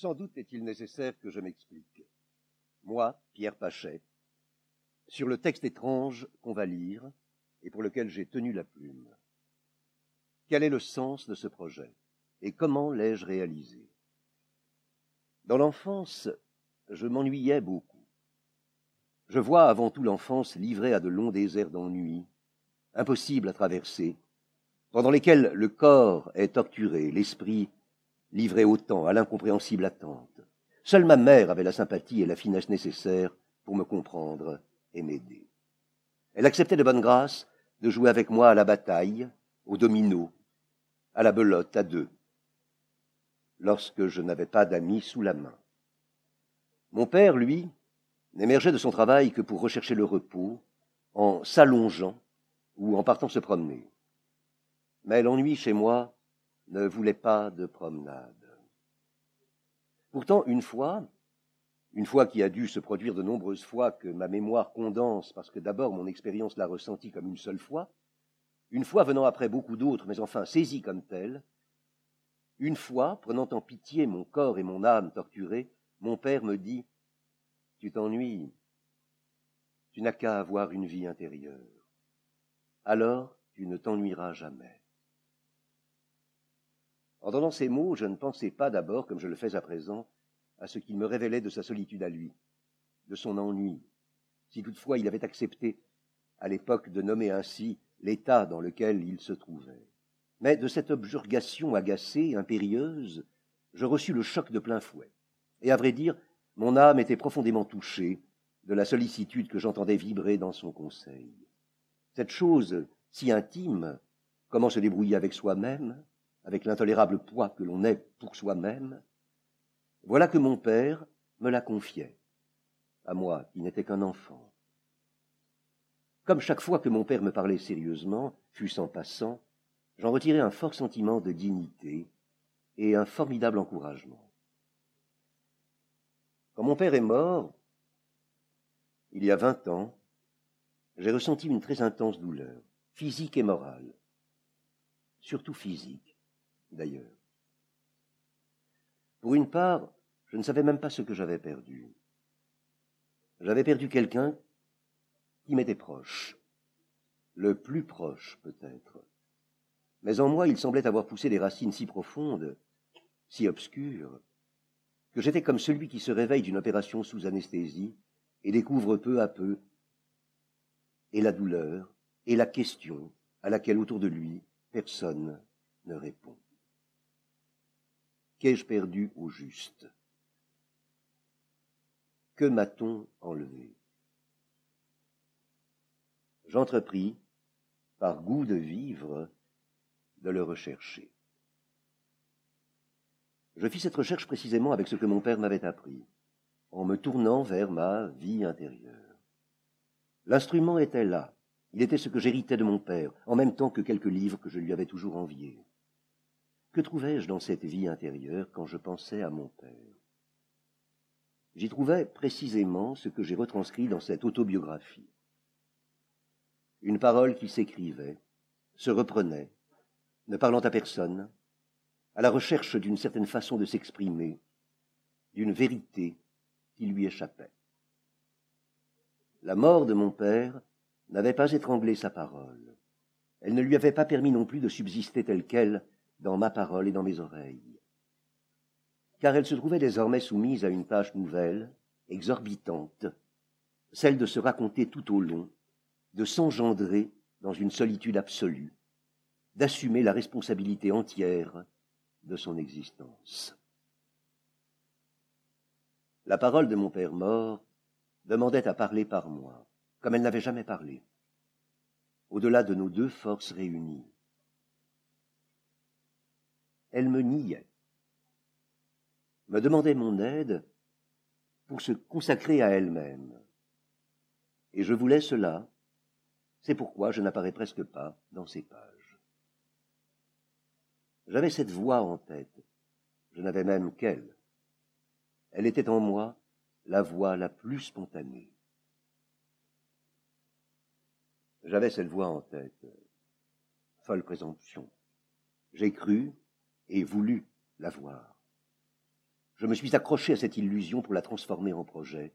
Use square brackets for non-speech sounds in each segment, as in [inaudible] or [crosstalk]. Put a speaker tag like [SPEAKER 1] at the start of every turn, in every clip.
[SPEAKER 1] Sans doute est-il nécessaire que je m'explique. Moi, Pierre Pachet, sur le texte étrange qu'on va lire et pour lequel j'ai tenu la plume. Quel est le sens de ce projet et comment l'ai-je réalisé? Dans l'enfance, je m'ennuyais beaucoup. Je vois avant tout l'enfance livrée à de longs déserts d'ennui, impossibles à traverser, pendant lesquels le corps est torturé, l'esprit livré au temps, à l'incompréhensible attente. Seule ma mère avait la sympathie et la finesse nécessaires pour me comprendre et m'aider. Elle acceptait de bonne grâce de jouer avec moi à la bataille, au domino, à la belote à deux, lorsque je n'avais pas d'amis sous la main. Mon père, lui, n'émergeait de son travail que pour rechercher le repos, en s'allongeant ou en partant se promener. Mais l'ennui chez moi ne voulait pas de promenade. Pourtant, une fois, une fois qui a dû se produire de nombreuses fois que ma mémoire condense, parce que d'abord mon expérience l'a ressentie comme une seule fois, une fois venant après beaucoup d'autres, mais enfin saisie comme telle, une fois, prenant en pitié mon corps et mon âme torturés, mon père me dit Tu t'ennuies, tu n'as qu'à avoir une vie intérieure. Alors tu ne t'ennuieras jamais. En donnant ces mots, je ne pensais pas d'abord, comme je le fais à présent, à ce qu'il me révélait de sa solitude à lui, de son ennui, si toutefois il avait accepté à l'époque de nommer ainsi l'état dans lequel il se trouvait. Mais de cette objurgation agacée, impérieuse, je reçus le choc de plein fouet. Et à vrai dire, mon âme était profondément touchée de la sollicitude que j'entendais vibrer dans son conseil. Cette chose si intime, comment se débrouiller avec soi-même, avec l'intolérable poids que l'on est pour soi-même, voilà que mon père me la confiait, à moi qui n'étais qu'un enfant. Comme chaque fois que mon père me parlait sérieusement, fût-ce en passant, j'en retirais un fort sentiment de dignité et un formidable encouragement. Quand mon père est mort, il y a vingt ans, j'ai ressenti une très intense douleur, physique et morale, surtout physique d'ailleurs. Pour une part, je ne savais même pas ce que j'avais perdu. J'avais perdu quelqu'un qui m'était proche, le plus proche peut-être. Mais en moi, il semblait avoir poussé des racines si profondes, si obscures, que j'étais comme celui qui se réveille d'une opération sous anesthésie et découvre peu à peu et la douleur et la question à laquelle autour de lui personne ne répond. Qu'ai-je perdu au juste? Que m'a-t-on enlevé? J'entrepris, par goût de vivre, de le rechercher. Je fis cette recherche précisément avec ce que mon père m'avait appris, en me tournant vers ma vie intérieure. L'instrument était là, il était ce que j'héritais de mon père, en même temps que quelques livres que je lui avais toujours enviés. Que trouvais-je dans cette vie intérieure quand je pensais à mon père? J'y trouvais précisément ce que j'ai retranscrit dans cette autobiographie. Une parole qui s'écrivait, se reprenait, ne parlant à personne, à la recherche d'une certaine façon de s'exprimer, d'une vérité qui lui échappait. La mort de mon père n'avait pas étranglé sa parole. Elle ne lui avait pas permis non plus de subsister telle qu'elle dans ma parole et dans mes oreilles. Car elle se trouvait désormais soumise à une tâche nouvelle, exorbitante, celle de se raconter tout au long, de s'engendrer dans une solitude absolue, d'assumer la responsabilité entière de son existence. La parole de mon père mort demandait à parler par moi, comme elle n'avait jamais parlé, au-delà de nos deux forces réunies, elle me niait, me demandait mon aide pour se consacrer à elle-même. Et je voulais cela, c'est pourquoi je n'apparais presque pas dans ces pages. J'avais cette voix en tête, je n'avais même qu'elle. Elle était en moi la voix la plus spontanée. J'avais cette voix en tête. Folle présomption. J'ai cru, et voulu la voir. je me suis accroché à cette illusion pour la transformer en projet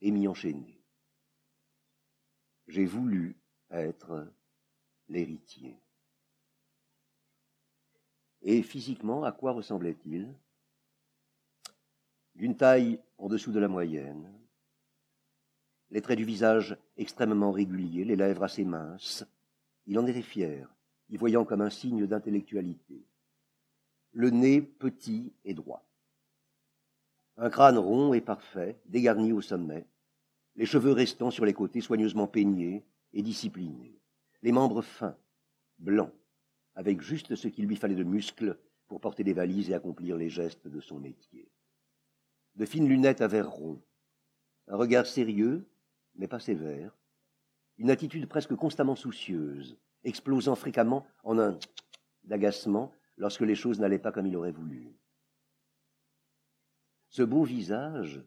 [SPEAKER 1] et m'y enchaîner. J'ai voulu être l'héritier. Et physiquement, à quoi ressemblait-il? D'une taille en dessous de la moyenne, les traits du visage extrêmement réguliers, les lèvres assez minces. Il en était fier, y voyant comme un signe d'intellectualité. Le nez petit et droit. Un crâne rond et parfait, dégarni au sommet, les cheveux restant sur les côtés soigneusement peignés et disciplinés, les membres fins, blancs, avec juste ce qu'il lui fallait de muscles pour porter des valises et accomplir les gestes de son métier. De fines lunettes à verre rond, un regard sérieux, mais pas sévère, une attitude presque constamment soucieuse, explosant fréquemment en un [tsk] d'agacement lorsque les choses n'allaient pas comme il aurait voulu. Ce beau visage,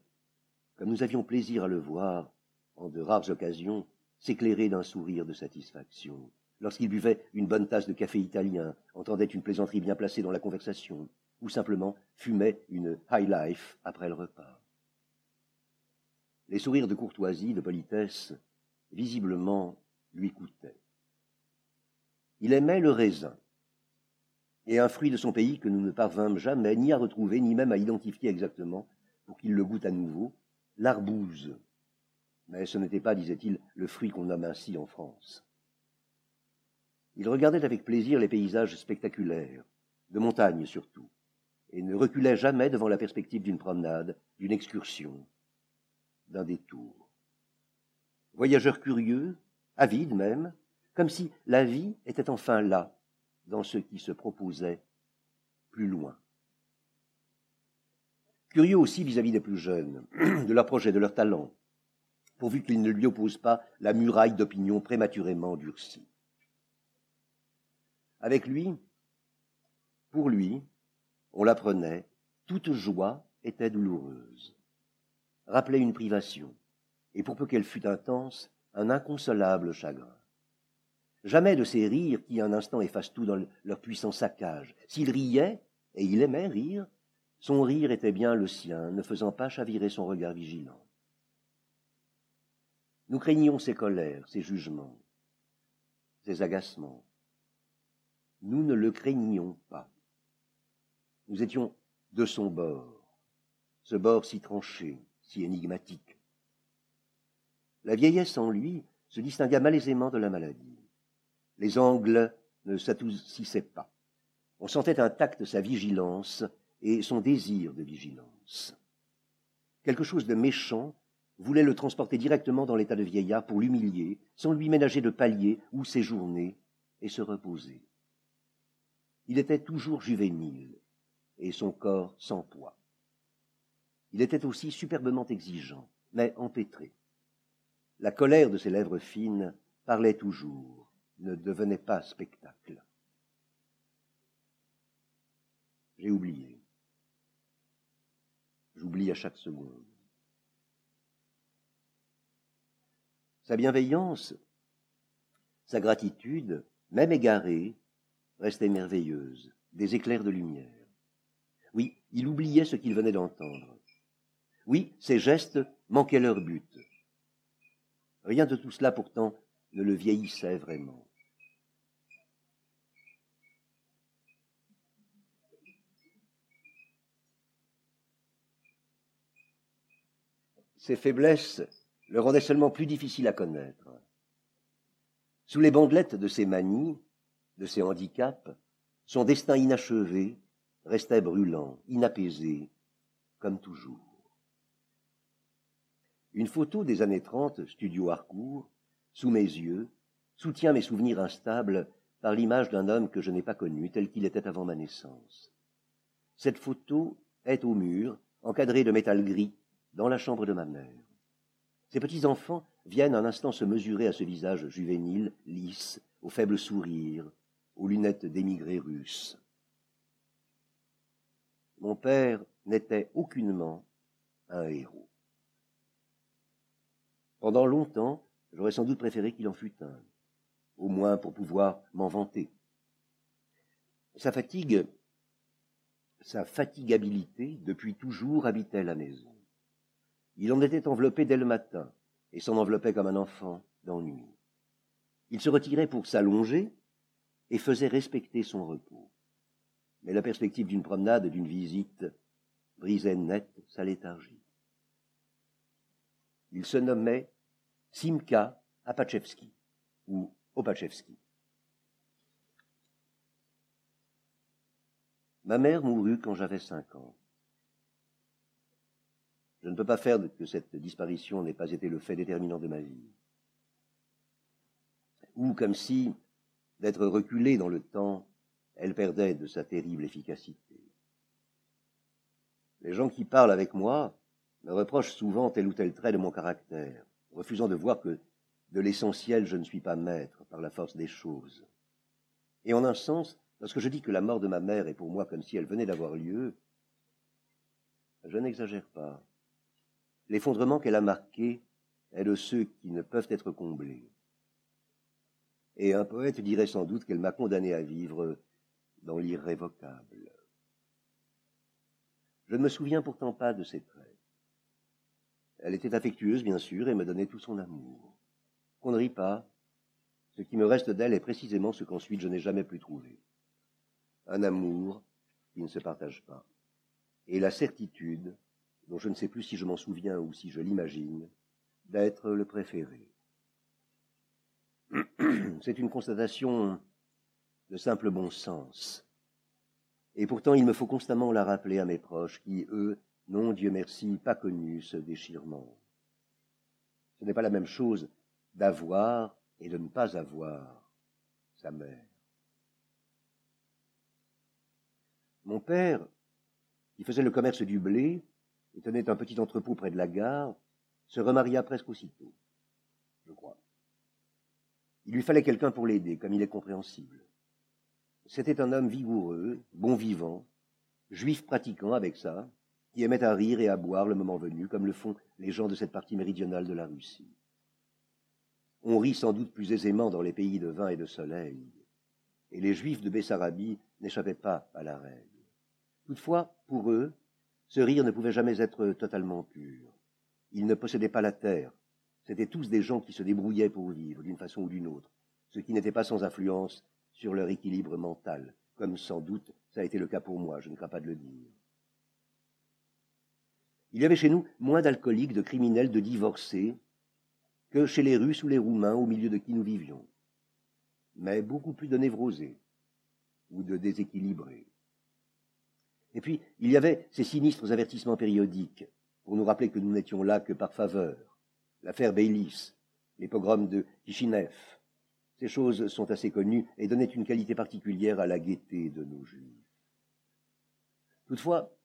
[SPEAKER 1] comme nous avions plaisir à le voir en de rares occasions, s'éclairait d'un sourire de satisfaction, lorsqu'il buvait une bonne tasse de café italien, entendait une plaisanterie bien placée dans la conversation, ou simplement fumait une high life après le repas. Les sourires de courtoisie, de politesse, visiblement, lui coûtaient. Il aimait le raisin, et un fruit de son pays que nous ne parvînmes jamais ni à retrouver, ni même à identifier exactement, pour qu'il le goûte à nouveau, l'arbouze. Mais ce n'était pas, disait-il, le fruit qu'on nomme ainsi en France. Il regardait avec plaisir les paysages spectaculaires, de montagne surtout, et ne reculait jamais devant la perspective d'une promenade, d'une excursion, d'un détour. Voyageur curieux, avide même, comme si la vie était enfin là, dans ce qui se proposait plus loin. Curieux aussi vis-à-vis des plus jeunes, [clears throat] de leurs projets, de leurs talents, pourvu qu'ils ne lui opposent pas la muraille d'opinion prématurément durcie. Avec lui, pour lui, on l'apprenait, toute joie était douloureuse. Rappelait une privation, et pour peu qu'elle fût intense, un inconsolable chagrin. Jamais de ces rires qui un instant effacent tout dans leur puissant saccage. S'il riait, et il aimait rire, son rire était bien le sien, ne faisant pas chavirer son regard vigilant. Nous craignions ses colères, ses jugements, ses agacements, nous ne le craignions pas. Nous étions de son bord, ce bord si tranché, si énigmatique. La vieillesse en lui se distingua malaisément de la maladie. Les angles ne s'adoucissaient pas. On sentait intact sa vigilance et son désir de vigilance. Quelque chose de méchant voulait le transporter directement dans l'état de vieillard pour l'humilier, sans lui ménager de palier où séjourner et se reposer. Il était toujours juvénile, et son corps sans poids. Il était aussi superbement exigeant, mais empêtré. La colère de ses lèvres fines parlait toujours, ne devenait pas spectacle. J'ai oublié. J'oublie à chaque seconde. Sa bienveillance, sa gratitude, même égarée, restait merveilleuse, des éclairs de lumière. Oui, il oubliait ce qu'il venait d'entendre. Oui, ses gestes manquaient leur but. Rien de tout cela pourtant ne le vieillissait vraiment. Ses faiblesses le rendaient seulement plus difficile à connaître. Sous les bandelettes de ses manies, de ses handicaps, son destin inachevé restait brûlant, inapaisé, comme toujours. Une photo des années trente, studio Harcourt, sous mes yeux, soutient mes souvenirs instables par l'image d'un homme que je n'ai pas connu tel qu'il était avant ma naissance. Cette photo est au mur, encadrée de métal gris, dans la chambre de ma mère. Ces petits enfants viennent un instant se mesurer à ce visage juvénile, lisse, au faible sourire, aux lunettes d'émigrés russes. Mon père n'était aucunement un héros. Pendant longtemps, j'aurais sans doute préféré qu'il en fût un, au moins pour pouvoir m'en vanter. Sa fatigue, sa fatigabilité, depuis toujours habitait la maison. Il en était enveloppé dès le matin, et s'en enveloppait comme un enfant d'ennui. Il se retirait pour s'allonger et faisait respecter son repos. Mais la perspective d'une promenade d'une visite brisait net sa léthargie. Il se nommait Simka Apachevski ou Opachevski. Ma mère mourut quand j'avais cinq ans. Je ne peux pas faire que cette disparition n'ait pas été le fait déterminant de ma vie. Ou comme si, d'être reculée dans le temps, elle perdait de sa terrible efficacité. Les gens qui parlent avec moi me reprochent souvent tel ou tel trait de mon caractère, refusant de voir que de l'essentiel je ne suis pas maître par la force des choses. Et en un sens, lorsque je dis que la mort de ma mère est pour moi comme si elle venait d'avoir lieu, je n'exagère pas. L'effondrement qu'elle a marqué est de ceux qui ne peuvent être comblés. Et un poète dirait sans doute qu'elle m'a condamné à vivre dans l'irrévocable. Je ne me souviens pourtant pas de ses traits. Elle était affectueuse, bien sûr, et me donnait tout son amour. Qu'on ne rit pas, ce qui me reste d'elle est précisément ce qu'ensuite je n'ai jamais pu trouver. Un amour qui ne se partage pas. Et la certitude, dont je ne sais plus si je m'en souviens ou si je l'imagine, d'être le préféré. [clears throat] C'est une constatation de simple bon sens. Et pourtant, il me faut constamment la rappeler à mes proches qui, eux, n'ont, Dieu merci, pas connu ce déchirement. Ce n'est pas la même chose d'avoir et de ne pas avoir sa mère. Mon père, qui faisait le commerce du blé et tenait un petit entrepôt près de la gare, se remaria presque aussitôt, je crois. Il lui fallait quelqu'un pour l'aider, comme il est compréhensible. C'était un homme vigoureux, bon vivant, juif pratiquant avec ça, qui aimait à rire et à boire le moment venu, comme le font les gens de cette partie méridionale de la Russie. On rit sans doute plus aisément dans les pays de vin et de soleil, et les juifs de Bessarabie n'échappaient pas à la règle. Toutefois, pour eux, ce rire ne pouvait jamais être totalement pur. Ils ne possédaient pas la terre, C'étaient tous des gens qui se débrouillaient pour vivre d'une façon ou d'une autre, ce qui n'était pas sans influence sur leur équilibre mental, comme sans doute ça a été le cas pour moi, je ne crains pas de le dire. Il y avait chez nous moins d'alcooliques, de criminels, de divorcés que chez les Russes ou les Roumains au milieu de qui nous vivions, mais beaucoup plus de névrosés ou de déséquilibrés. Et puis, il y avait ces sinistres avertissements périodiques pour nous rappeler que nous n'étions là que par faveur, l'affaire Baylis, les pogroms de Kishinev. Ces choses sont assez connues et donnaient une qualité particulière à la gaieté de nos juifs. Toutefois,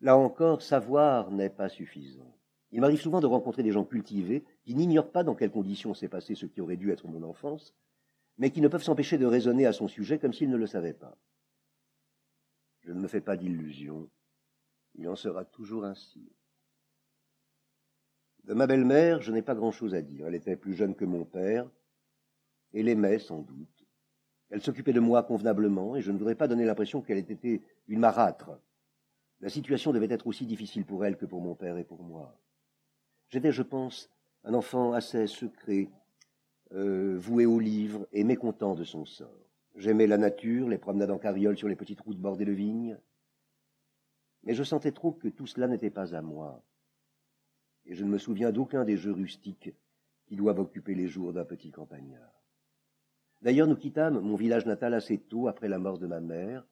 [SPEAKER 1] là encore, savoir n'est pas suffisant. Il m'arrive souvent de rencontrer des gens cultivés qui n'ignorent pas dans quelles conditions s'est passé ce qui aurait dû être mon enfance, mais qui ne peuvent s'empêcher de raisonner à son sujet comme s'ils ne le savaient pas. Je ne me fais pas d'illusions. Il en sera toujours ainsi. De ma belle-mère, je n'ai pas grand-chose à dire. Elle était plus jeune que mon père, et l'aimait sans doute. Elle s'occupait de moi convenablement, et je ne voudrais pas donner l'impression qu'elle ait été une marâtre. La situation devait être aussi difficile pour elle que pour mon père et pour moi. J'étais, je pense, un enfant assez secret, euh, voué au livre et mécontent de son sort. J'aimais la nature, les promenades en carriole sur les petites routes bordées de vignes. Mais je sentais trop que tout cela n'était pas à moi et je ne me souviens d'aucun des jeux rustiques qui doivent occuper les jours d'un petit campagnard. D'ailleurs, nous quittâmes mon village natal assez tôt après la mort de ma mère,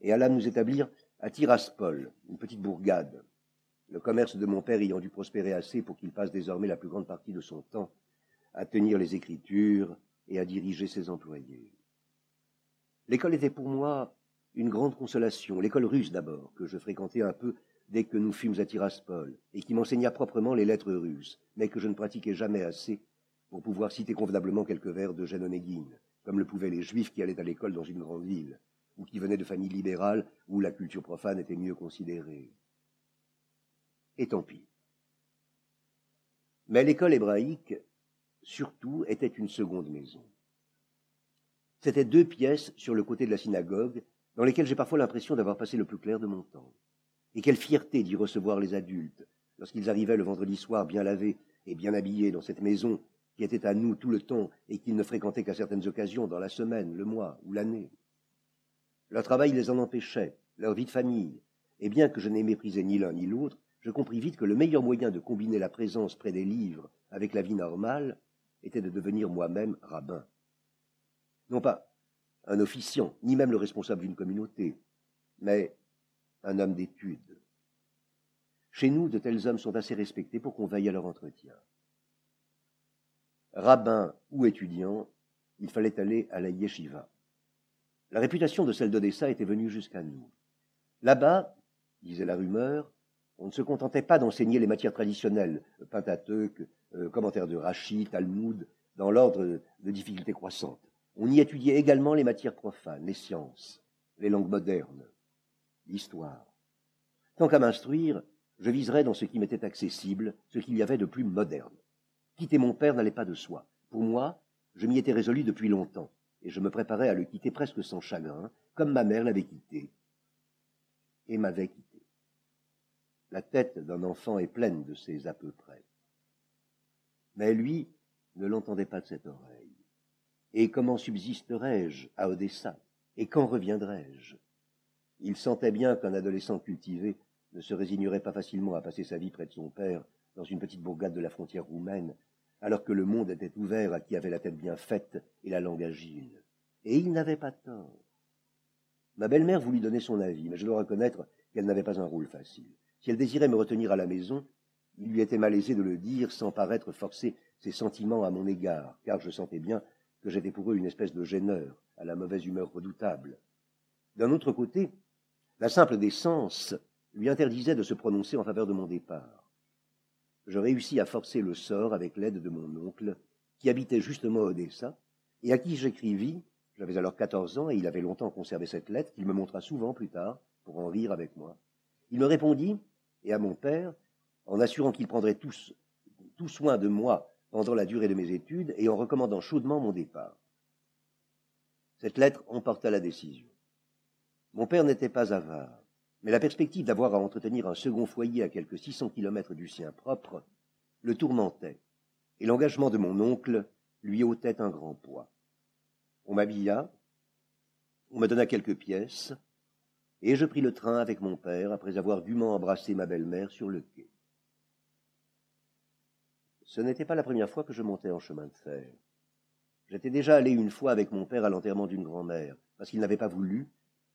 [SPEAKER 1] et allâmes nous établir à Tiraspol, une petite bourgade, le commerce de mon père ayant dû prospérer assez pour qu'il passe désormais la plus grande partie de son temps à tenir les écritures et à diriger ses employés. L'école était pour moi une grande consolation, l'école russe d'abord, que je fréquentais un peu dès que nous fûmes à Tiraspol, et qui m'enseigna proprement les lettres russes, mais que je ne pratiquais jamais assez pour pouvoir citer convenablement quelques vers de Onéguine, comme le pouvaient les juifs qui allaient à l'école dans une grande ville, ou qui venaient de familles libérales où la culture profane était mieux considérée. Et tant pis. Mais l'école hébraïque, surtout, était une seconde maison. C'était deux pièces sur le côté de la synagogue, dans lesquels j'ai parfois l'impression d'avoir passé le plus clair de mon temps. Et quelle fierté d'y recevoir les adultes, lorsqu'ils arrivaient le vendredi soir bien lavés et bien habillés dans cette maison qui était à nous tout le temps et qu'ils ne fréquentaient qu'à certaines occasions dans la semaine, le mois ou l'année. Leur travail les en empêchait, leur vie de famille, et bien que je n'ai méprisé ni l'un ni l'autre, je compris vite que le meilleur moyen de combiner la présence près des livres avec la vie normale était de devenir moi-même rabbin. Non pas un officiant, ni même le responsable d'une communauté, mais un homme d'étude. Chez nous, de tels hommes sont assez respectés pour qu'on veille à leur entretien. Rabbin ou étudiant, il fallait aller à la yeshiva. La réputation de celle d'Odessa était venue jusqu'à nous. Là-bas, disait la rumeur, on ne se contentait pas d'enseigner les matières traditionnelles, Pentateuque, euh, commentaires de Rachid, Talmud, dans l'ordre de difficulté croissante. On y étudiait également les matières profanes, les sciences, les langues modernes, l'histoire. Tant qu'à m'instruire, je viserais dans ce qui m'était accessible, ce qu'il y avait de plus moderne. Quitter mon père n'allait pas de soi. Pour moi, je m'y étais résolu depuis longtemps, et je me préparais à le quitter presque sans chagrin, comme ma mère l'avait quitté, et m'avait quitté. La tête d'un enfant est pleine de ces à peu près. Mais lui ne l'entendait pas de cette oreille. Et comment subsisterai-je à Odessa? Et quand reviendrai-je Il sentait bien qu'un adolescent cultivé ne se résignerait pas facilement à passer sa vie près de son père dans une petite bourgade de la frontière roumaine, alors que le monde était ouvert à qui avait la tête bien faite et la langue agile. Et il n'avait pas tort. Ma belle-mère voulut donner son avis, mais je dois reconnaître qu'elle n'avait pas un rôle facile. Si elle désirait me retenir à la maison, il lui était malaisé de le dire sans paraître forcer ses sentiments à mon égard, car je sentais bien que j'étais pour eux une espèce de gêneur, à la mauvaise humeur redoutable. D'un autre côté, la simple décence lui interdisait de se prononcer en faveur de mon départ. Je réussis à forcer le sort avec l'aide de mon oncle, qui habitait justement Odessa, et à qui j'écrivis, j'avais alors quatorze ans et il avait longtemps conservé cette lettre qu'il me montra souvent plus tard, pour en rire avec moi. Il me répondit, et à mon père, en assurant qu'il prendrait tout soin de moi pendant la durée de mes études et en recommandant chaudement mon départ. Cette lettre emporta la décision. Mon père n'était pas avare, mais la perspective d'avoir à entretenir un second foyer à quelques six cents kilomètres du sien propre le tourmentait, et l'engagement de mon oncle lui ôtait un grand poids. On m'habilla, on me donna quelques pièces, et je pris le train avec mon père après avoir dûment embrassé ma belle-mère sur le quai. Ce n'était pas la première fois que je montais en chemin de fer. J'étais déjà allé une fois avec mon père à l'enterrement d'une grand-mère, parce qu'il n'avait pas voulu,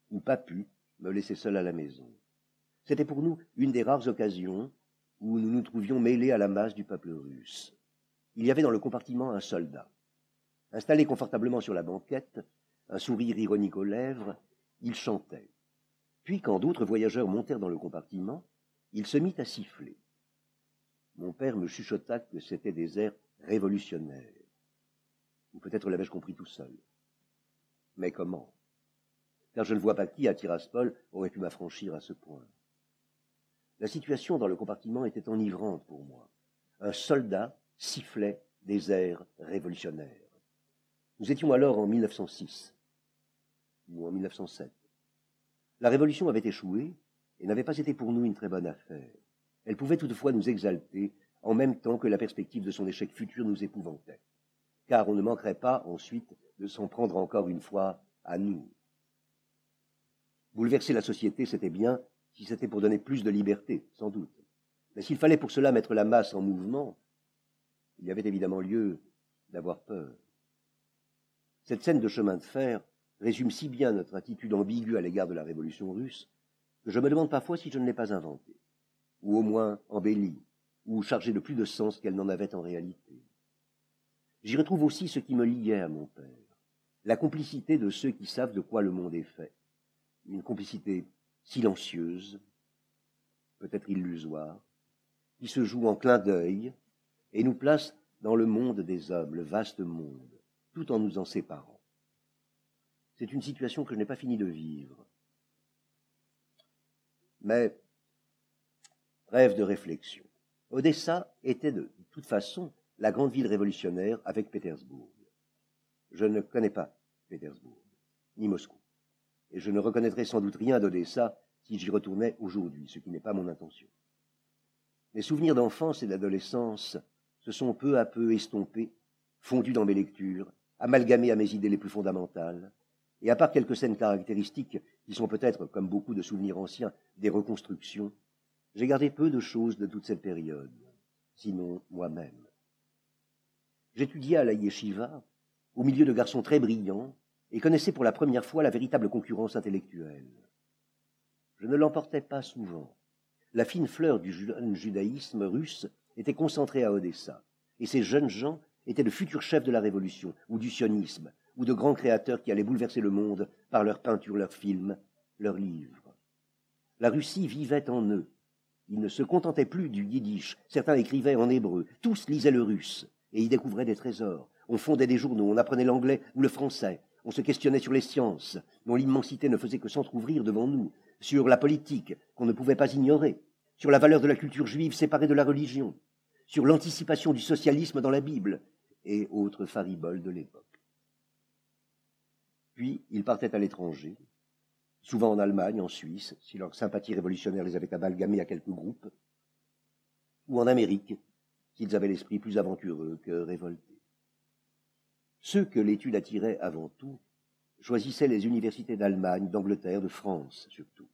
[SPEAKER 1] ou pas pu, me laisser seul à la maison. C'était pour nous une des rares occasions où nous nous trouvions mêlés à la masse du peuple russe. Il y avait dans le compartiment un soldat. Installé confortablement sur la banquette, un sourire ironique aux lèvres, il chantait. Puis, quand d'autres voyageurs montèrent dans le compartiment, il se mit à siffler mon père me chuchota que c'était des airs révolutionnaires. Ou peut-être l'avais-je compris tout seul. Mais comment? Car je ne vois pas qui, à Tiraspol, aurait pu m'affranchir à ce point. La situation dans le compartiment était enivrante pour moi. Un soldat sifflait des airs révolutionnaires. Nous étions alors en 1906 ou en 1907. La révolution avait échoué et n'avait pas été pour nous une très bonne affaire. Elle pouvait toutefois nous exalter, en même temps que la perspective de son échec futur nous épouvantait, car on ne manquerait pas ensuite de s'en prendre encore une fois à nous. Bouleverser la société, c'était bien, si c'était pour donner plus de liberté, sans doute. Mais s'il fallait pour cela mettre la masse en mouvement, il y avait évidemment lieu d'avoir peur. Cette scène de chemin de fer résume si bien notre attitude ambiguë à l'égard de la révolution russe que je me demande parfois si je ne l'ai pas inventée ou au moins embellie, ou chargée de plus de sens qu'elle n'en avait en réalité. J'y retrouve aussi ce qui me liait à mon père, la complicité de ceux qui savent de quoi le monde est fait, une complicité silencieuse, peut-être illusoire, qui se joue en clin d'œil et nous place dans le monde des hommes, le vaste monde, tout en nous en séparant. C'est une situation que je n'ai pas fini de vivre. Mais Rêve de réflexion. Odessa était de toute façon la grande ville révolutionnaire avec Pétersbourg. Je ne connais pas Pétersbourg, ni Moscou. et je ne reconnaîtrais sans doute rien d'Odessa si j'y retournais aujourd'hui, ce qui n'est pas mon intention. Mes souvenirs d'enfance et d'adolescence se sont peu à peu estompés, fondus dans mes lectures, amalgamés à mes idées les plus fondamentales, et à part quelques scènes caractéristiques qui sont peut-être, comme beaucoup de souvenirs anciens, des reconstructions, j'ai gardé peu de choses de toute cette période, sinon moi-même. J'étudiais à la yeshiva, au milieu de garçons très brillants, et connaissais pour la première fois la véritable concurrence intellectuelle. Je ne l'emportais pas souvent. La fine fleur du judaïsme russe était concentrée à Odessa, et ces jeunes gens étaient de futurs chefs de la révolution, ou du sionisme, ou de grands créateurs qui allaient bouleverser le monde par leurs peintures, leurs films, leurs livres. La Russie vivait en eux. Ils ne se contentaient plus du yiddish, certains écrivaient en hébreu, tous lisaient le russe, et y découvraient des trésors. On fondait des journaux, on apprenait l'anglais ou le français, on se questionnait sur les sciences, dont l'immensité ne faisait que s'entr'ouvrir devant nous, sur la politique, qu'on ne pouvait pas ignorer, sur la valeur de la culture juive séparée de la religion, sur l'anticipation du socialisme dans la Bible, et autres fariboles de l'époque. Puis ils partaient à l'étranger, souvent en Allemagne, en Suisse, si leurs sympathies révolutionnaires les avaient amalgamés à quelques groupes, ou en Amérique, s'ils avaient l'esprit plus aventureux que révolté. Ceux que l'étude attirait avant tout choisissaient les universités d'Allemagne, d'Angleterre, de France surtout.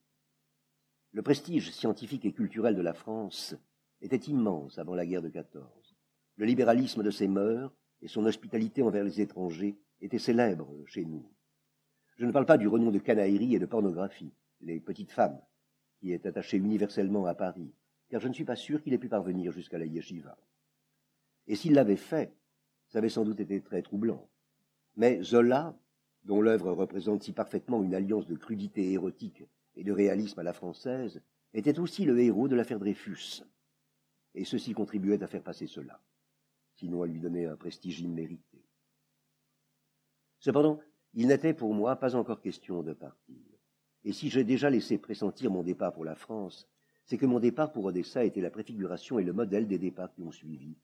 [SPEAKER 1] Le prestige scientifique et culturel de la France était immense avant la guerre de 14. Le libéralisme de ses mœurs et son hospitalité envers les étrangers étaient célèbres chez nous. Je ne parle pas du renom de canaillerie et de pornographie, les petites femmes, qui est attaché universellement à Paris, car je ne suis pas sûr qu'il ait pu parvenir jusqu'à la yeshiva. Et s'il l'avait fait, ça avait sans doute été très troublant. Mais Zola, dont l'œuvre représente si parfaitement une alliance de crudité érotique et de réalisme à la française, était aussi le héros de l'affaire Dreyfus. Et ceci contribuait à faire passer cela, sinon à lui donner un prestige immérité. Cependant, il n'était pour moi pas encore question de partir. Et si j'ai déjà laissé pressentir mon départ pour la France, c'est que mon départ pour Odessa était la préfiguration et le modèle des départs qui ont suivi,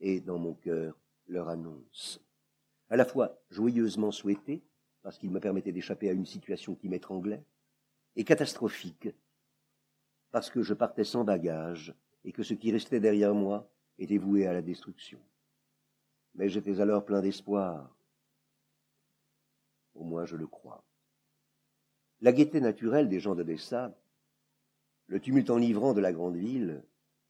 [SPEAKER 1] et dans mon cœur, leur annonce. À la fois joyeusement souhaité, parce qu'il me permettait d'échapper à une situation qui m'étranglait, et catastrophique, parce que je partais sans bagage et que ce qui restait derrière moi était voué à la destruction. Mais j'étais alors plein d'espoir. Au moins je le crois. La gaieté naturelle des gens d'Odessa, le tumulte enivrant de la grande ville,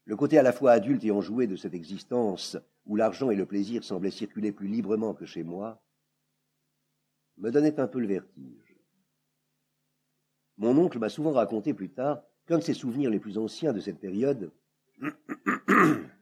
[SPEAKER 1] le côté à la fois adulte et enjoué de cette existence où l'argent et le plaisir semblaient circuler plus librement que chez moi, me donnait un peu le vertige. Mon oncle m'a souvent raconté plus tard qu'un de ses souvenirs les plus anciens de cette période [clears throat]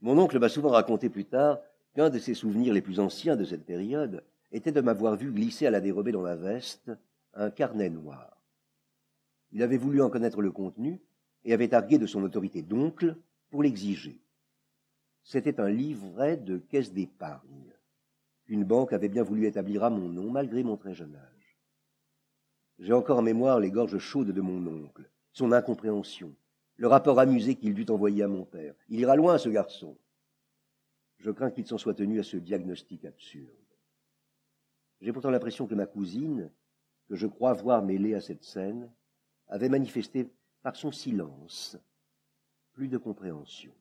[SPEAKER 1] Mon oncle m'a souvent raconté plus tard qu'un de ses souvenirs les plus anciens de cette période était de m'avoir vu glisser à la dérobée dans la veste un carnet noir. Il avait voulu en connaître le contenu et avait argué de son autorité d'oncle pour l'exiger. C'était un livret de caisse d'épargne qu'une banque avait bien voulu établir à mon nom malgré mon très jeune âge. J'ai encore en mémoire les gorges chaudes de mon oncle, son incompréhension, le rapport amusé qu'il dut envoyer à mon père. Il ira loin, ce garçon. Je crains qu'il s'en soit tenu à ce diagnostic absurde. J'ai pourtant l'impression que ma cousine, que je crois voir mêlée à cette scène, avait manifesté par son silence plus de compréhension.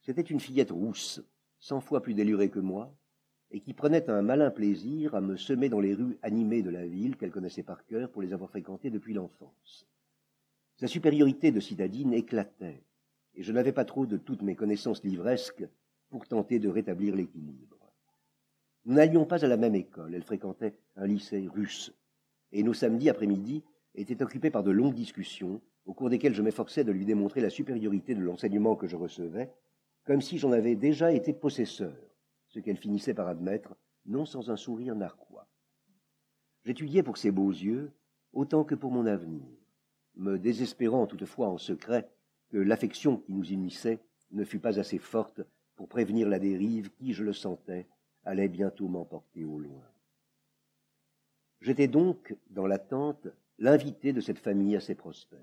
[SPEAKER 1] C'était une fillette rousse, cent fois plus délurée que moi, et qui prenait un malin plaisir à me semer dans les rues animées de la ville qu'elle connaissait par cœur pour les avoir fréquentées depuis l'enfance. Sa supériorité de citadine éclatait, et je n'avais pas trop de toutes mes connaissances livresques pour tenter de rétablir l'équilibre. Nous n'allions pas à la même école, elle fréquentait un lycée russe, et nos samedis après-midi étaient occupés par de longues discussions, au cours desquelles je m'efforçais de lui démontrer la supériorité de l'enseignement que je recevais, comme si j'en avais déjà été possesseur, ce qu'elle finissait par admettre, non sans un sourire narquois. J'étudiais pour ses beaux yeux autant que pour mon avenir, me désespérant toutefois en secret que l'affection qui nous unissait ne fût pas assez forte pour prévenir la dérive qui, je le sentais, allait bientôt m'emporter au loin. J'étais donc, dans l'attente, l'invité de cette famille assez prospère.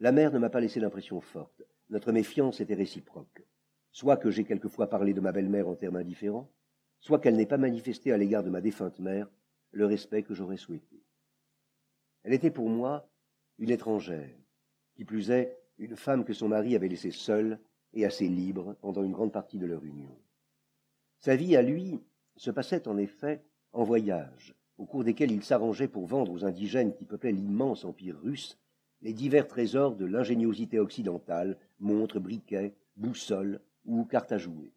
[SPEAKER 1] la mère ne m'a pas laissé l'impression forte. Notre méfiance était réciproque. Soit que j'ai quelquefois parlé de ma belle-mère en termes indifférents, soit qu'elle n'ait pas manifesté à l'égard de ma défunte mère le respect que j'aurais souhaité. Elle était pour moi une étrangère, qui plus est une femme que son mari avait laissée seule et assez libre pendant une grande partie de leur union. Sa vie à lui se passait en effet en voyage, au cours desquels il s'arrangeait pour vendre aux indigènes qui peuplaient l'immense empire russe les divers trésors de l'ingéniosité occidentale, montres, briquets, boussoles ou cartes à jouer.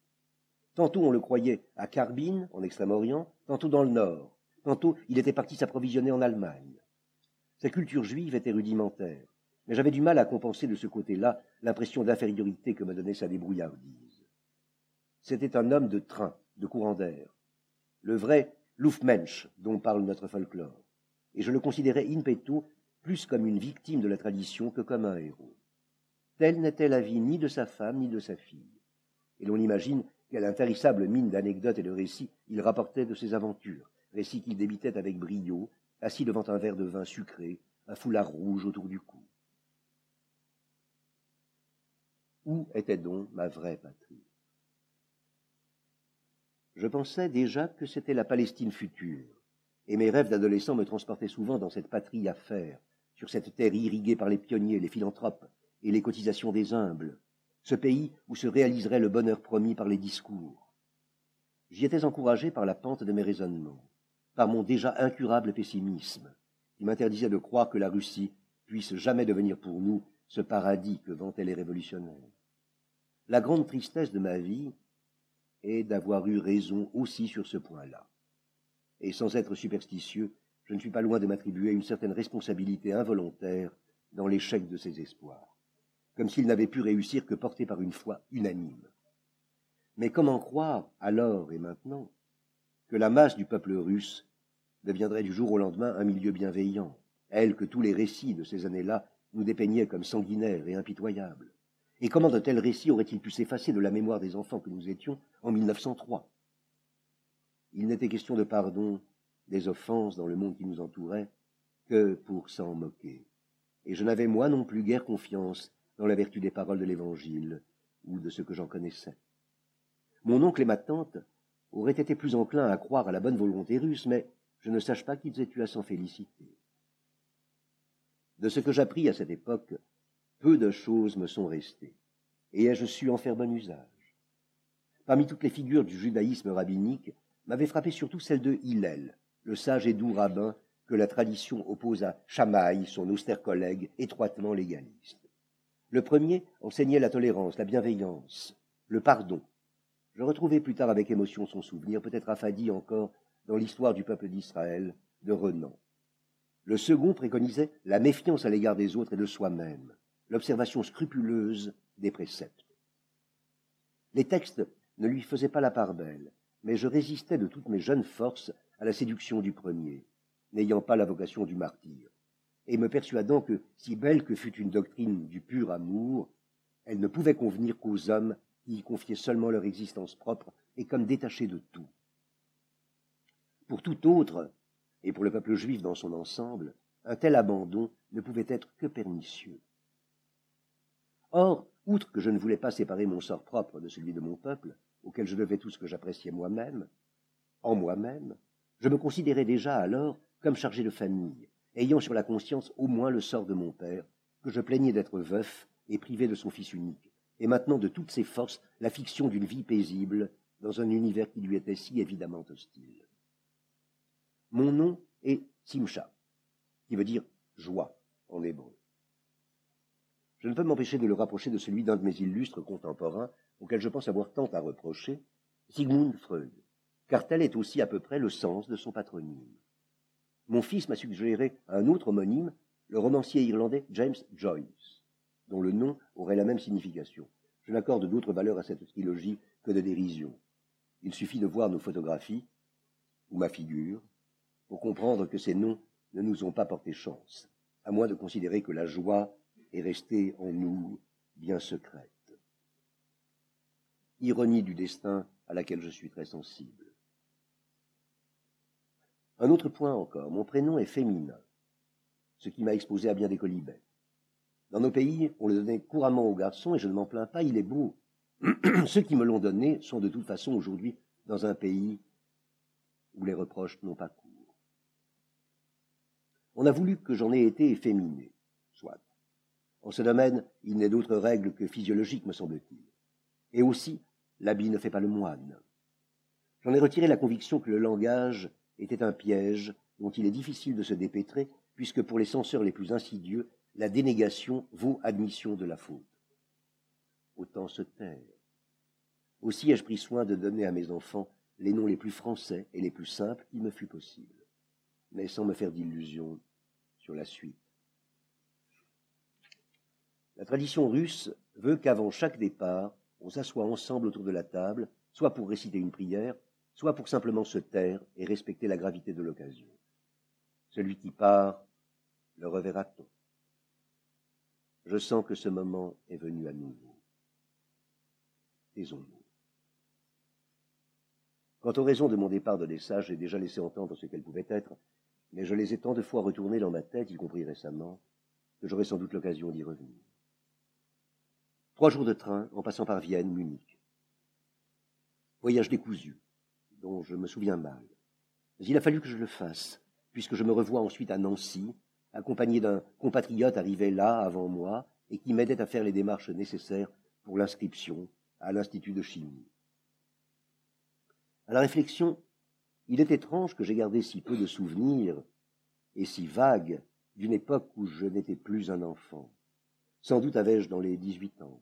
[SPEAKER 1] Tantôt on le croyait à Carbine, en Extrême-Orient, tantôt dans le Nord, tantôt il était parti s'approvisionner en Allemagne. Sa culture juive était rudimentaire, mais j'avais du mal à compenser de ce côté-là l'impression d'infériorité que me donnait sa débrouillardise. C'était un homme de train, de courant d'air, le vrai Luftmensch dont parle notre folklore, et je le considérais in petto plus comme une victime de la tradition que comme un héros. Telle n'était la vie ni de sa femme ni de sa fille, et l'on imagine quelle intarissable mine d'anecdotes et de récits il rapportait de ses aventures, récits qu'il débitait avec brio, assis devant un verre de vin sucré, un foulard rouge autour du cou. Où était donc ma vraie patrie? Je pensais déjà que c'était la Palestine future, et mes rêves d'adolescent me transportaient souvent dans cette patrie à faire, sur cette terre irriguée par les pionniers, les philanthropes et les cotisations des humbles, ce pays où se réaliserait le bonheur promis par les discours. J'y étais encouragé par la pente de mes raisonnements par mon déjà incurable pessimisme, qui m'interdisait de croire que la Russie puisse jamais devenir pour nous ce paradis que vantaient les révolutionnaires. La grande tristesse de ma vie est d'avoir eu raison aussi sur ce point-là. Et sans être superstitieux, je ne suis pas loin de m'attribuer une certaine responsabilité involontaire dans l'échec de ces espoirs, comme s'ils n'avaient pu réussir que portés par une foi unanime. Mais comment croire, alors et maintenant, que la masse du peuple russe deviendrait du jour au lendemain un milieu bienveillant, elle que tous les récits de ces années-là nous dépeignaient comme sanguinaires et impitoyables. Et comment de tels récits auraient-ils pu s'effacer de la mémoire des enfants que nous étions en 1903 Il n'était question de pardon des offenses dans le monde qui nous entourait que pour s'en moquer. Et je n'avais moi non plus guère confiance dans la vertu des paroles de l'Évangile ou de ce que j'en connaissais. Mon oncle et ma tante auraient été plus enclins à croire à la bonne volonté russe, mais je ne sache pas qu'ils aient eu à s'en féliciter. De ce que j'appris à cette époque, peu de choses me sont restées, et ai-je su en faire bon usage. Parmi toutes les figures du judaïsme rabbinique, m'avait frappé surtout celle de Hillel, le sage et doux rabbin que la tradition oppose à Chamaï, son austère collègue étroitement légaliste. Le premier enseignait la tolérance, la bienveillance, le pardon, je retrouvai plus tard avec émotion son souvenir, peut-être affadi encore dans l'histoire du peuple d'Israël, de Renan. Le second préconisait la méfiance à l'égard des autres et de soi-même, l'observation scrupuleuse des préceptes. Les textes ne lui faisaient pas la part belle, mais je résistais de toutes mes jeunes forces à la séduction du premier, n'ayant pas la vocation du martyr, et me persuadant que, si belle que fût une doctrine du pur amour, elle ne pouvait convenir qu'aux hommes y confiaient seulement leur existence propre et comme détachés de tout. Pour tout autre, et pour le peuple juif dans son ensemble, un tel abandon ne pouvait être que pernicieux. Or, outre que je ne voulais pas séparer mon sort propre de celui de mon peuple, auquel je devais tout ce que j'appréciais moi-même, en moi-même, je me considérais déjà alors comme chargé de famille, ayant sur la conscience au moins le sort de mon père, que je plaignais d'être veuf et privé de son fils unique, et maintenant de toutes ses forces la fiction d'une vie paisible dans un univers qui lui était si évidemment hostile. Mon nom est Simcha, qui veut dire joie en hébreu. Je ne peux m'empêcher de le rapprocher de celui d'un de mes illustres contemporains, auquel je pense avoir tant à reprocher, Sigmund Freud, car tel est aussi à peu près le sens de son patronyme. Mon fils m'a suggéré un autre homonyme, le romancier irlandais James Joyce dont le nom aurait la même signification. Je n'accorde d'autre valeur à cette trilogie que de dérision. Il suffit de voir nos photographies, ou ma figure, pour comprendre que ces noms ne nous ont pas porté chance, à moins de considérer que la joie est restée en nous bien secrète. Ironie du destin à laquelle je suis très sensible. Un autre point encore, mon prénom est féminin, ce qui m'a exposé à bien des colibets. Dans nos pays, on le donnait couramment aux garçons, et je ne m'en plains pas, il est beau. [clears throat] Ceux qui me l'ont donné sont de toute façon aujourd'hui dans un pays où les reproches n'ont pas cours. On a voulu que j'en ai été efféminé, soit. En ce domaine, il n'est d'autre règle que physiologique, me semble-t-il. Et aussi, l'habit ne fait pas le moine. J'en ai retiré la conviction que le langage était un piège dont il est difficile de se dépêtrer, puisque pour les censeurs les plus insidieux, la dénégation vaut admission de la faute. Autant se taire. Aussi ai-je pris soin de donner à mes enfants les noms les plus français et les plus simples qui me fut possible, mais sans me faire d'illusions sur la suite. La tradition russe veut qu'avant chaque départ, on s'assoie ensemble autour de la table, soit pour réciter une prière, soit pour simplement se taire et respecter la gravité de l'occasion. Celui qui part, le reverra-t-on? Je sens que ce moment est venu à nouveau. Taisons-nous. Quant aux raisons de mon départ d'Odessa, j'ai déjà laissé entendre ce qu'elles pouvaient être, mais je les ai tant de fois retournées dans ma tête, y compris récemment, que j'aurai sans doute l'occasion d'y revenir. Trois jours de train en passant par Vienne, Munich. Voyage décousu, dont je me souviens mal. Mais il a fallu que je le fasse, puisque je me revois ensuite à Nancy, accompagné d'un compatriote arrivé là avant moi et qui m'aidait à faire les démarches nécessaires pour l'inscription à l'Institut de chimie. À la réflexion, il est étrange que j'ai gardé si peu de souvenirs et si vagues d'une époque où je n'étais plus un enfant. Sans doute avais-je dans les dix-huit ans.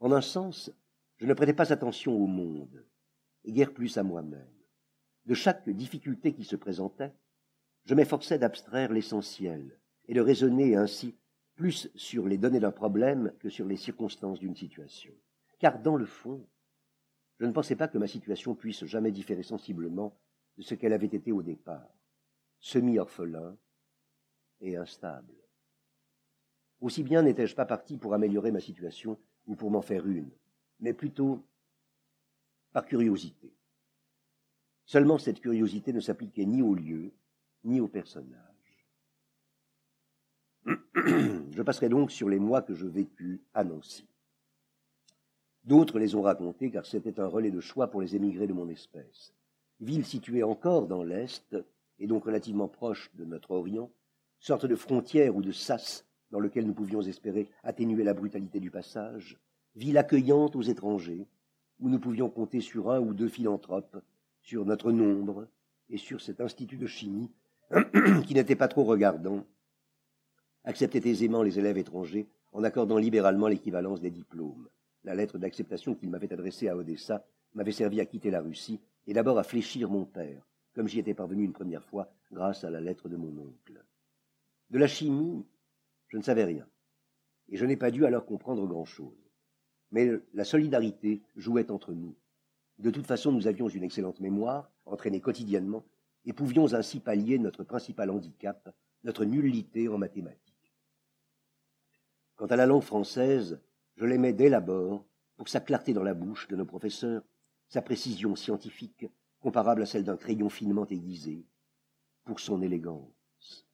[SPEAKER 1] En un sens, je ne prêtais pas attention au monde, et guère plus à moi-même. De chaque difficulté qui se présentait, je m'efforçais d'abstraire l'essentiel et de raisonner ainsi plus sur les données d'un problème que sur les circonstances d'une situation. Car dans le fond, je ne pensais pas que ma situation puisse jamais différer sensiblement de ce qu'elle avait été au départ, semi-orphelin et instable. Aussi bien n'étais-je pas parti pour améliorer ma situation ou pour m'en faire une, mais plutôt par curiosité. Seulement cette curiosité ne s'appliquait ni au lieu, ni au personnage. [clears throat] je passerai donc sur les mois que je vécus à Nancy. D'autres les ont racontés car c'était un relais de choix pour les émigrés de mon espèce. Ville située encore dans l'Est, et donc relativement proche de notre Orient, sorte de frontière ou de sas dans lequel nous pouvions espérer atténuer la brutalité du passage, ville accueillante aux étrangers, où nous pouvions compter sur un ou deux philanthropes, sur notre nombre et sur cet institut de chimie qui n'était pas trop regardant, acceptait aisément les élèves étrangers en accordant libéralement l'équivalence des diplômes. La lettre d'acceptation qu'il m'avait adressée à Odessa m'avait servi à quitter la Russie et d'abord à fléchir mon père, comme j'y étais parvenu une première fois grâce à la lettre de mon oncle. De la chimie, je ne savais rien, et je n'ai pas dû alors comprendre grand-chose. Mais la solidarité jouait entre nous. De toute façon, nous avions une excellente mémoire, entraînée quotidiennement, et pouvions ainsi pallier notre principal handicap, notre nullité en mathématiques. Quant à la langue française, je l'aimais dès l'abord pour sa clarté dans la bouche de nos professeurs, sa précision scientifique, comparable à celle d'un crayon finement aiguisé, pour son élégance.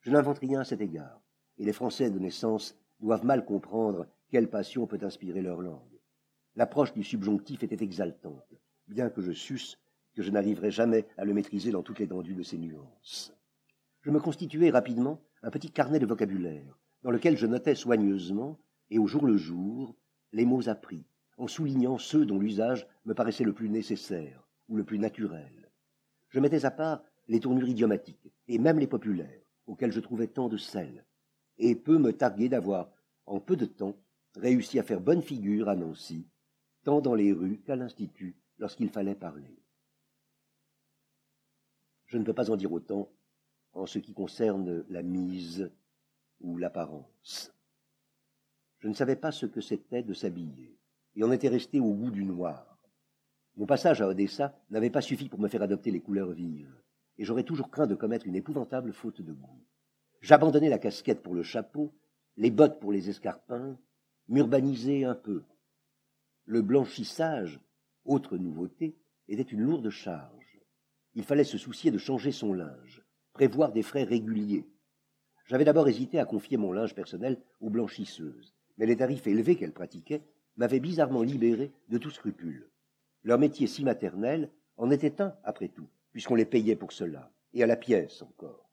[SPEAKER 1] Je n'invente rien à cet égard et les Français de naissance doivent mal comprendre quelle passion peut inspirer leur langue. L'approche du subjonctif était exaltante, bien que je susse que je n'arriverais jamais à le maîtriser dans toute l'étendue de ses nuances. Je me constituai rapidement un petit carnet de vocabulaire, dans lequel je notais soigneusement, et au jour le jour, les mots appris, en soulignant ceux dont l'usage me paraissait le plus nécessaire ou le plus naturel. Je mettais à part les tournures idiomatiques, et même les populaires, auxquelles je trouvais tant de sel, et peu me targuer d'avoir, en peu de temps, réussi à faire bonne figure à Nancy, tant dans les rues qu'à l'Institut, lorsqu'il fallait parler. Je ne peux pas en dire autant en ce qui concerne la mise ou l'apparence. Je ne savais pas ce que c'était de s'habiller, et en étais resté au goût du noir. Mon passage à Odessa n'avait pas suffi pour me faire adopter les couleurs vives, et j'aurais toujours craint de commettre une épouvantable faute de goût. J'abandonnai la casquette pour le chapeau, les bottes pour les escarpins, m'urbaniser un peu. Le blanchissage, autre nouveauté, était une lourde charge. Il fallait se soucier de changer son linge, prévoir des frais réguliers. J'avais d'abord hésité à confier mon linge personnel aux blanchisseuses, mais les tarifs élevés qu'elles pratiquaient m'avaient bizarrement libéré de tout scrupule. Leur métier si maternel en était un, après tout, puisqu'on les payait pour cela, et à la pièce encore.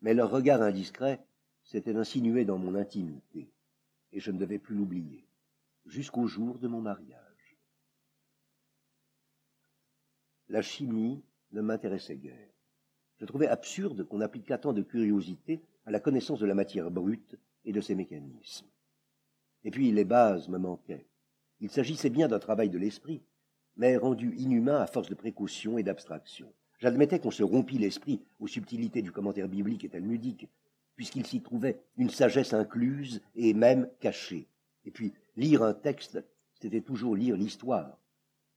[SPEAKER 1] Mais leur regard indiscret s'était insinué dans mon intimité, et je ne devais plus l'oublier, jusqu'au jour de mon mariage. La chimie ne m'intéressait guère. Je trouvais absurde qu'on appliquât tant de curiosité à la connaissance de la matière brute et de ses mécanismes. Et puis les bases me manquaient. Il s'agissait bien d'un travail de l'esprit, mais rendu inhumain à force de précaution et d'abstraction. J'admettais qu'on se rompit l'esprit aux subtilités du commentaire biblique et talmudique, puisqu'il s'y trouvait une sagesse incluse et même cachée. Et puis, lire un texte, c'était toujours lire l'histoire.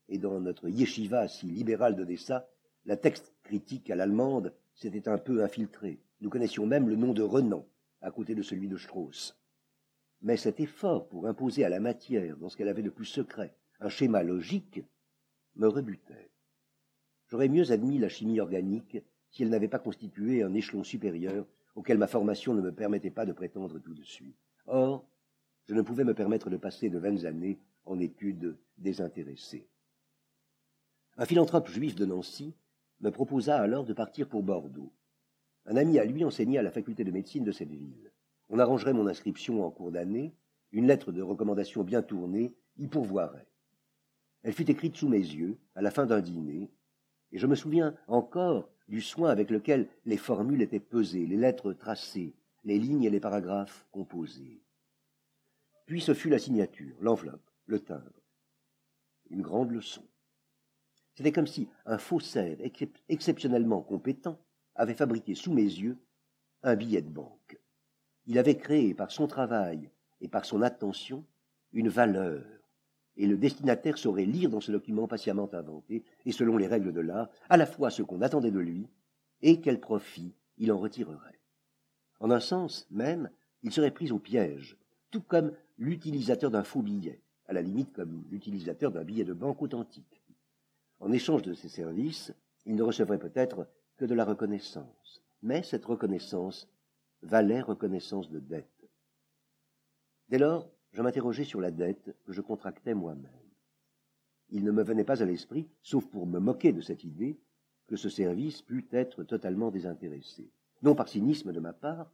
[SPEAKER 1] Et dans notre yeshiva si libéral d'Odessa, la texte critique à l'allemande s'était un peu infiltrée. Nous connaissions même le nom de Renan, à côté de celui de Strauss. Mais cet effort pour imposer à la matière, dans ce qu'elle avait de plus secret, un schéma logique, me rebutait. J'aurais mieux admis la chimie organique si elle n'avait pas constitué un échelon supérieur auquel ma formation ne me permettait pas de prétendre tout de suite. Or, je ne pouvais me permettre de passer de vaines années en études désintéressées. Un philanthrope juif de Nancy me proposa alors de partir pour Bordeaux. Un ami à lui enseignait à la faculté de médecine de cette ville. On arrangerait mon inscription en cours d'année, une lettre de recommandation bien tournée y pourvoirait. Elle fut écrite sous mes yeux, à la fin d'un dîner, et je me souviens encore du soin avec lequel les formules étaient pesées, les lettres tracées, les lignes et les paragraphes composés. Puis ce fut la signature, l'enveloppe, le timbre. Une grande leçon. C'était comme si un faussaire exceptionnellement compétent avait fabriqué sous mes yeux un billet de banque. Il avait créé par son travail et par son attention une valeur, et le destinataire saurait lire dans ce document patiemment inventé, et selon les règles de l'art, à la fois ce qu'on attendait de lui et quel profit il en retirerait. En un sens même, il serait pris au piège, tout comme l'utilisateur d'un faux billet, à la limite comme l'utilisateur d'un billet de banque authentique. En échange de ces services, il ne recevrait peut-être que de la reconnaissance, mais cette reconnaissance valait reconnaissance de dette. Dès lors, je m'interrogeais sur la dette que je contractais moi-même. Il ne me venait pas à l'esprit, sauf pour me moquer de cette idée, que ce service pût être totalement désintéressé. Non par cynisme de ma part,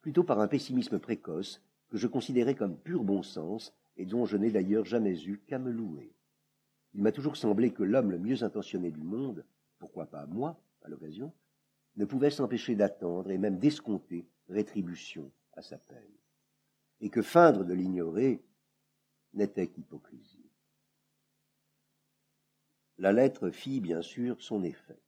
[SPEAKER 1] plutôt par un pessimisme précoce que je considérais comme pur bon sens et dont je n'ai d'ailleurs jamais eu qu'à me louer. Il m'a toujours semblé que l'homme le mieux intentionné du monde, pourquoi pas moi, à l'occasion, ne pouvait s'empêcher d'attendre et même d'escompter rétribution à sa peine, et que feindre de l'ignorer n'était qu'hypocrisie. La lettre fit, bien sûr, son effet.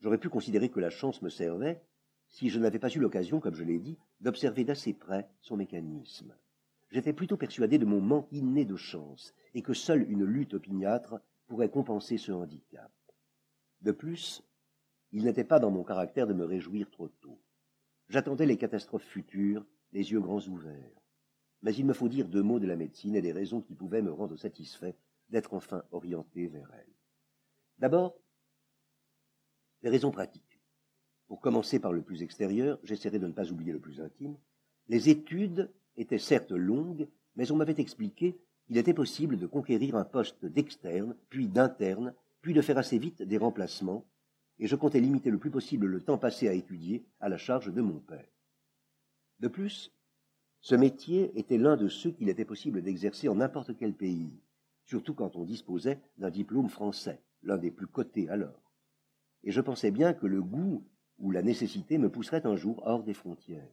[SPEAKER 1] J'aurais pu considérer que la chance me servait si je n'avais pas eu l'occasion, comme je l'ai dit, d'observer d'assez près son mécanisme. J'étais plutôt persuadé de mon manque inné de chance, et que seule une lutte opiniâtre pourrait compenser ce handicap. De plus, il n'était pas dans mon caractère de me réjouir trop tôt. J'attendais les catastrophes futures, les yeux grands ouverts. Mais il me faut dire deux mots de la médecine et des raisons qui pouvaient me rendre satisfait d'être enfin orienté vers elle. D'abord, les raisons pratiques. Pour commencer par le plus extérieur, j'essaierai de ne pas oublier le plus intime. Les études étaient certes longues, mais on m'avait expliqué qu'il était possible de conquérir un poste d'externe, puis d'interne, puis de faire assez vite des remplacements, et je comptais limiter le plus possible le temps passé à étudier à la charge de mon père. De plus, ce métier était l'un de ceux qu'il était possible d'exercer en n'importe quel pays, surtout quand on disposait d'un diplôme français, l'un des plus cotés alors. Et je pensais bien que le goût ou la nécessité me pousserait un jour hors des frontières.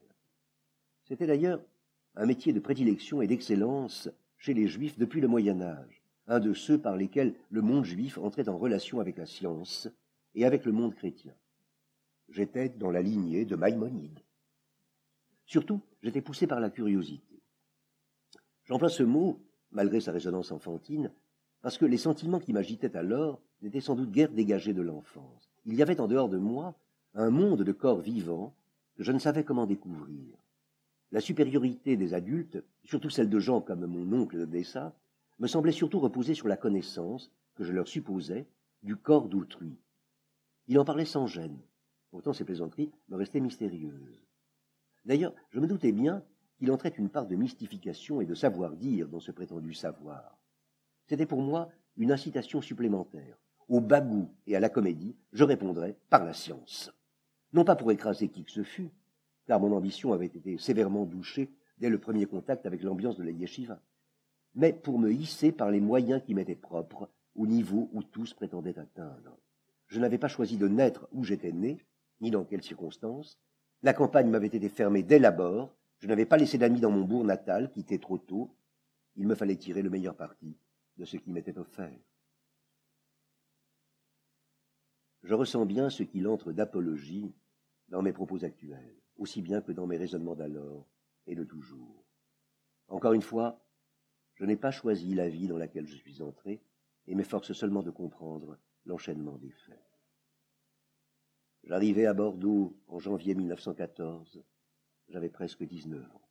[SPEAKER 1] C'était d'ailleurs un métier de prédilection et d'excellence chez les Juifs depuis le Moyen Âge, un de ceux par lesquels le monde juif entrait en relation avec la science et avec le monde chrétien. J'étais dans la lignée de Maïmonide. Surtout, j'étais poussé par la curiosité. J'emploie ce mot, malgré sa résonance enfantine, parce que les sentiments qui m'agitaient alors n'étaient sans doute guère dégagés de l'enfance. Il y avait en dehors de moi un monde de corps vivants que je ne savais comment découvrir. La supériorité des adultes, surtout celle de gens comme mon oncle Dessa, me semblait surtout reposer sur la connaissance, que je leur supposais, du corps d'autrui, il en parlait sans gêne. Pourtant, ses plaisanteries me restaient mystérieuses. D'ailleurs, je me doutais bien qu'il entrait une part de mystification et de savoir-dire dans ce prétendu savoir. C'était pour moi une incitation supplémentaire. Au bagou et à la comédie, je répondrais par la science. Non pas pour écraser qui que ce fût, car mon ambition avait été sévèrement douchée dès le premier contact avec l'ambiance de la yeshiva, mais pour me hisser par les moyens qui m'étaient propres au niveau où tous prétendaient atteindre. Je n'avais pas choisi de naître où j'étais né, ni dans quelles circonstances. La campagne m'avait été fermée dès l'abord. Je n'avais pas laissé d'amis dans mon bourg natal, quitté trop tôt. Il me fallait tirer le meilleur parti de ce qui m'était offert. Je ressens bien ce qu'il entre d'apologie dans mes propos actuels, aussi bien que dans mes raisonnements d'alors et de toujours. Encore une fois, je n'ai pas choisi la vie dans laquelle je suis entré et m'efforce seulement de comprendre l'enchaînement des faits. J'arrivai à Bordeaux en janvier 1914. J'avais presque 19 ans.